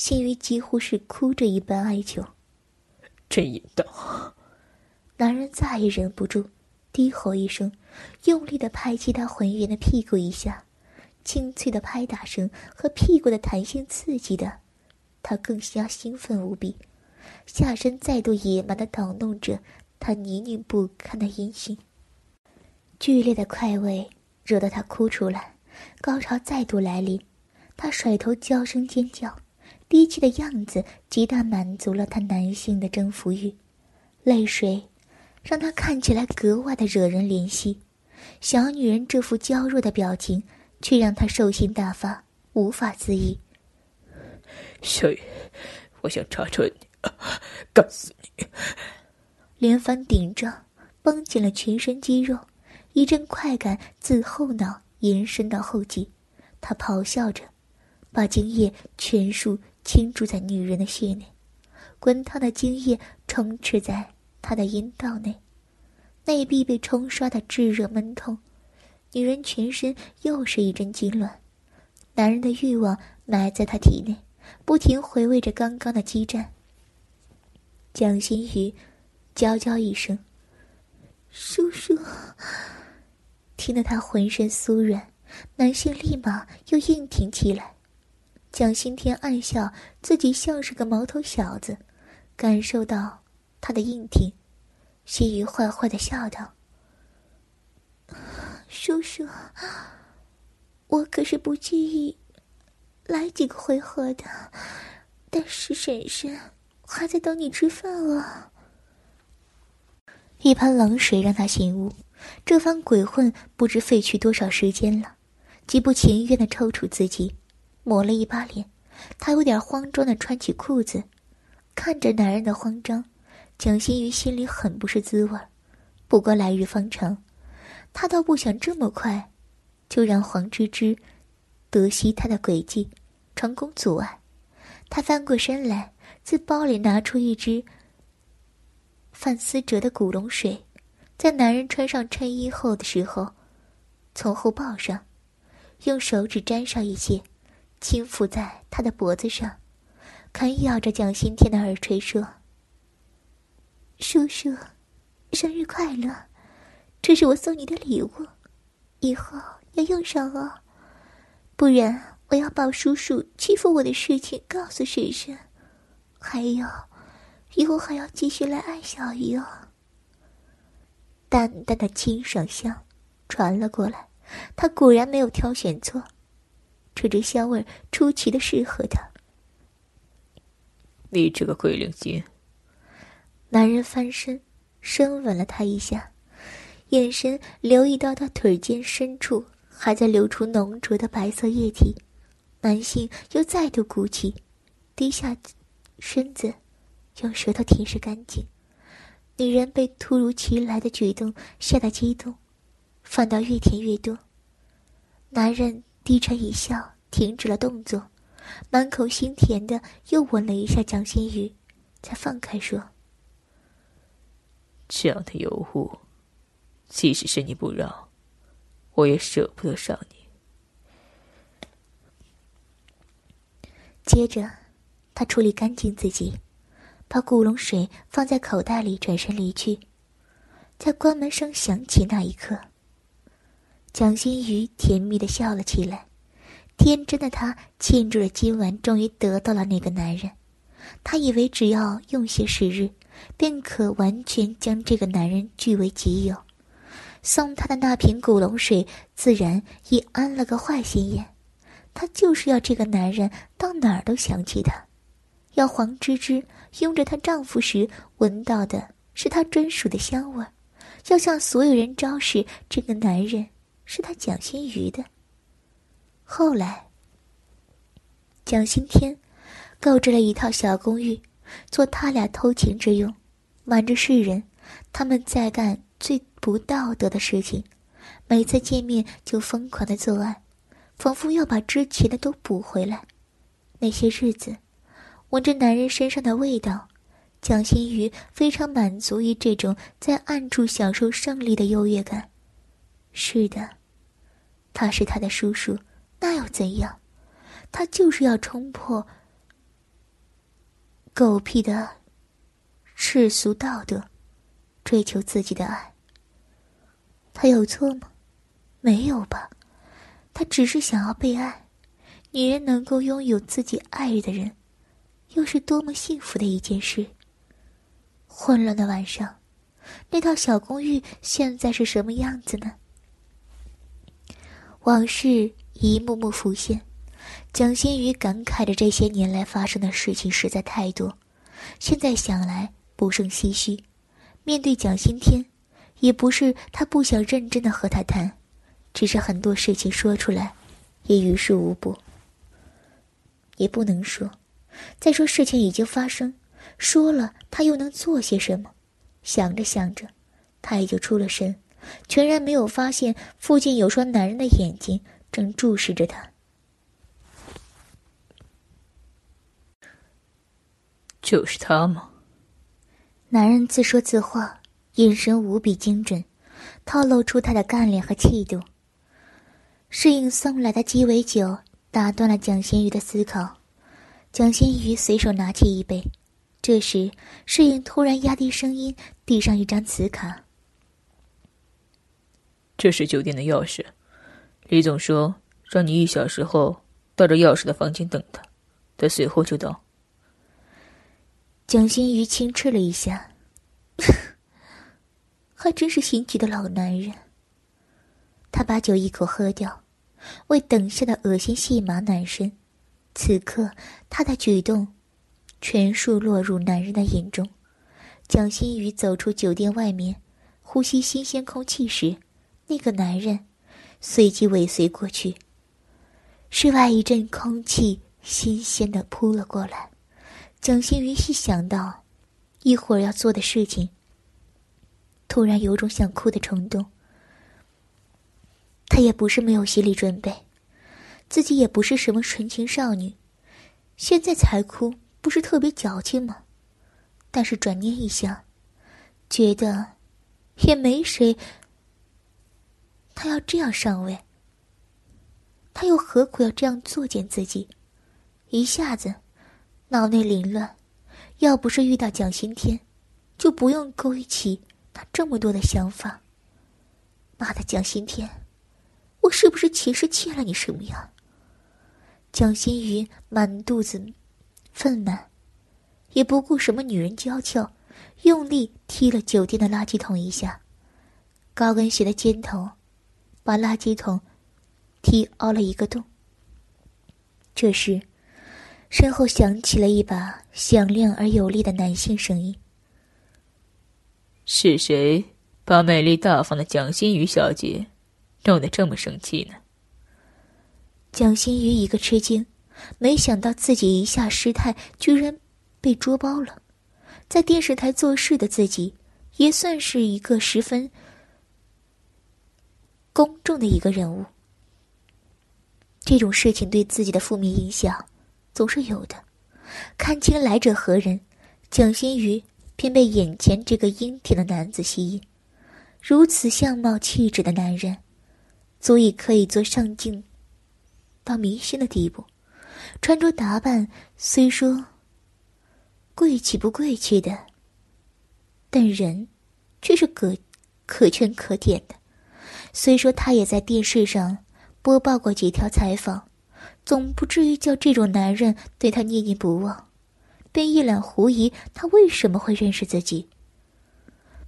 心雨几乎是哭着一般哀求：“真淫荡！”男人再也忍不住，低吼一声，用力的拍击他浑圆的屁股一下，清脆的拍打声和屁股的弹性刺激的，他更加兴奋无比，下身再度野蛮的捣弄着他泥泞不堪的阴茎。剧烈的快慰惹得他哭出来，高潮再度来临，他甩头娇声尖叫，低气的样子极大满足了他男性的征服欲，泪水。让他看起来格外的惹人怜惜，小女人这副娇弱的表情，却让他兽性大发，无法自抑。小雨，我想插穿你，干死你！连番顶撞，绷紧了全身肌肉，一阵快感自后脑延伸到后脊，他咆哮着，把精液全数倾注在女人的血内，滚烫的精液充斥在。她的阴道内，内壁被冲刷的炙热闷痛，女人全身又是一阵痉挛，男人的欲望埋在她体内，不停回味着刚刚的激战。蒋新宇娇娇一声：“叔叔。”听得他浑身酥软，男性立马又硬挺起来。蒋新天暗笑自己像是个毛头小子，感受到。他的硬挺，心雨坏坏的笑道：“叔叔，我可是不介意来几个回合的，但是婶婶还在等你吃饭啊。”一盆冷水让他醒悟，这番鬼混不知费去多少时间了，极不情愿的抽搐自己，抹了一把脸，他有点慌张的穿起裤子，看着男人的慌张。蒋新宇心里很不是滋味不过来日方长，他倒不想这么快就让黄芝芝得悉他的诡计，成功阻碍。他翻过身来，自包里拿出一支范思哲的古龙水，在男人穿上衬衣后的时候，从后抱上，用手指沾上一些，轻抚在他的脖子上，啃咬着蒋新天的耳垂说。叔叔，生日快乐！这是我送你的礼物，以后要用上哦，不然我要把叔叔欺负我的事情告诉婶婶。还有，以后还要继续来爱小鱼哦。淡淡的清爽香传了过来，他果然没有挑选错，这支香味出奇的适合他。你这个鬼灵精！男人翻身，深吻了她一下，眼神留意到她腿间深处还在流出浓浊的白色液体，男性又再度鼓起，低下身子，用舌头舔舐干净。女人被突如其来的举动吓得激动，反倒越舔越多。男人低沉一笑，停止了动作，满口心甜的又吻了一下蒋欣雨，才放开说。这样的尤物，即使是你不让，我也舍不得上你。接着，他处理干净自己，把古龙水放在口袋里，转身离去。在关门声响起那一刻，蒋欣瑜甜蜜的笑了起来。天真的她庆祝着今晚终于得到了那个男人，她以为只要用些时日。便可完全将这个男人据为己有，送她的那瓶古龙水自然也安了个坏心眼。她就是要这个男人到哪儿都想起她，要黄芝芝拥着她丈夫时闻到的是她专属的香味，要向所有人昭示这个男人是他蒋心瑜的。后来，蒋新天购置了一套小公寓。做他俩偷情之用，瞒着世人，他们在干最不道德的事情。每次见面就疯狂的作案，仿佛要把之前的都补回来。那些日子，闻着男人身上的味道，蒋新宇非常满足于这种在暗处享受胜利的优越感。是的，他是他的叔叔，那又怎样？他就是要冲破。狗屁的世俗道德，追求自己的爱。他有错吗？没有吧，他只是想要被爱。女人能够拥有自己爱的人，又是多么幸福的一件事。混乱的晚上，那套小公寓现在是什么样子呢？往事一幕幕浮现，蒋欣瑜感慨着这些年来发生的事情实在太多，现在想来不胜唏嘘。面对蒋新天，也不是他不想认真的和他谈，只是很多事情说出来，也于事无补。也不能说，再说事情已经发生，说了他又能做些什么？想着想着，他也就出了神，全然没有发现附近有双男人的眼睛正注视着他。就是他吗？男人自说自话，眼神无比精准，透露出他的干练和气度。侍应送来的鸡尾酒。打断了蒋新宇的思考，蒋新宇随手拿起一杯。这时，侍应突然压低声音，递上一张磁卡：“这是酒店的钥匙，李总说让你一小时后到这钥匙的房间等他，他随后就到。”蒋新宇轻嗤了一下，还真是心急的老男人。他把酒一口喝掉。为等下的恶心戏码暖身，此刻他的举动全数落入男人的眼中。蒋新宇走出酒店外面，呼吸新鲜空气时，那个男人随即尾随过去。室外一阵空气新鲜的扑了过来，蒋新宇一想到一会儿要做的事情，突然有种想哭的冲动。他也不是没有心理准备，自己也不是什么纯情少女，现在才哭不是特别矫情吗？但是转念一想，觉得也没谁。他要这样上位，他又何苦要这样作践自己？一下子脑内凌乱，要不是遇到蒋新天，就不用勾起他这么多的想法。妈的，蒋新天！我是不是前世欠了你什么呀？蒋新宇满肚子愤懑，也不顾什么女人娇俏，用力踢了酒店的垃圾桶一下，高跟鞋的尖头把垃圾桶踢凹了一个洞。这时，身后响起了一把响亮而有力的男性声音：“是谁把美丽大方的蒋欣瑜小姐？”弄得这么生气呢？蒋欣瑜一个吃惊，没想到自己一下失态，居然被捉包了。在电视台做事的自己，也算是一个十分公众的一个人物。这种事情对自己的负面影响总是有的。看清来者何人，蒋新宇便被眼前这个英挺的男子吸引。如此相貌气质的男人。足以可以做上镜到明星的地步，穿着打扮虽说贵气不贵气的，但人却是可可圈可点的。虽说他也在电视上播报过几条采访，总不至于叫这种男人对他念念不忘，便一脸狐疑，他为什么会认识自己？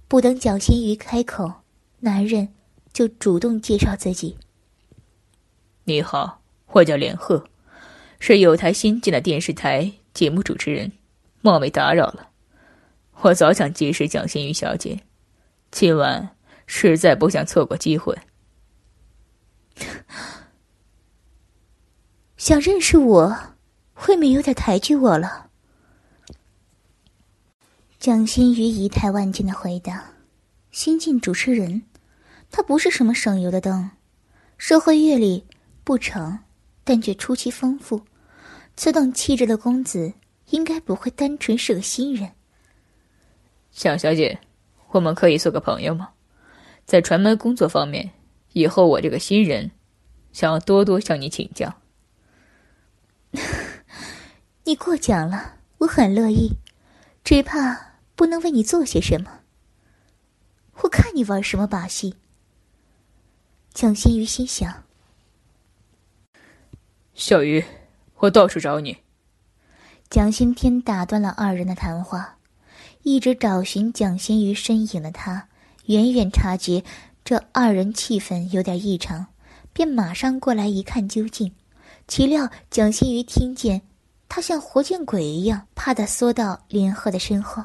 不等蒋新瑜开口，男人。就主动介绍自己。你好，我叫连鹤，是有台新建的电视台节目主持人，冒昧打扰了。我早想结识蒋新宇小姐，今晚实在不想错过机会。想认识我，未免有点抬举我了。蒋欣瑜仪态万千的回答：“新晋主持人。”他不是什么省油的灯，社会阅历不长，但却出奇丰富。此等气质的公子，应该不会单纯是个新人。蒋小姐，我们可以做个朋友吗？在传媒工作方面，以后我这个新人，想要多多向你请教。你过奖了，我很乐意。只怕不能为你做些什么。我看你玩什么把戏。蒋新宇心想：小鱼，我到处找你。蒋新天打断了二人的谈话，一直找寻蒋新宇身影的他，远远察觉这二人气氛有点异常，便马上过来一看究竟。岂料蒋欣瑜听见，他像活见鬼一样，怕的缩到林鹤的身后。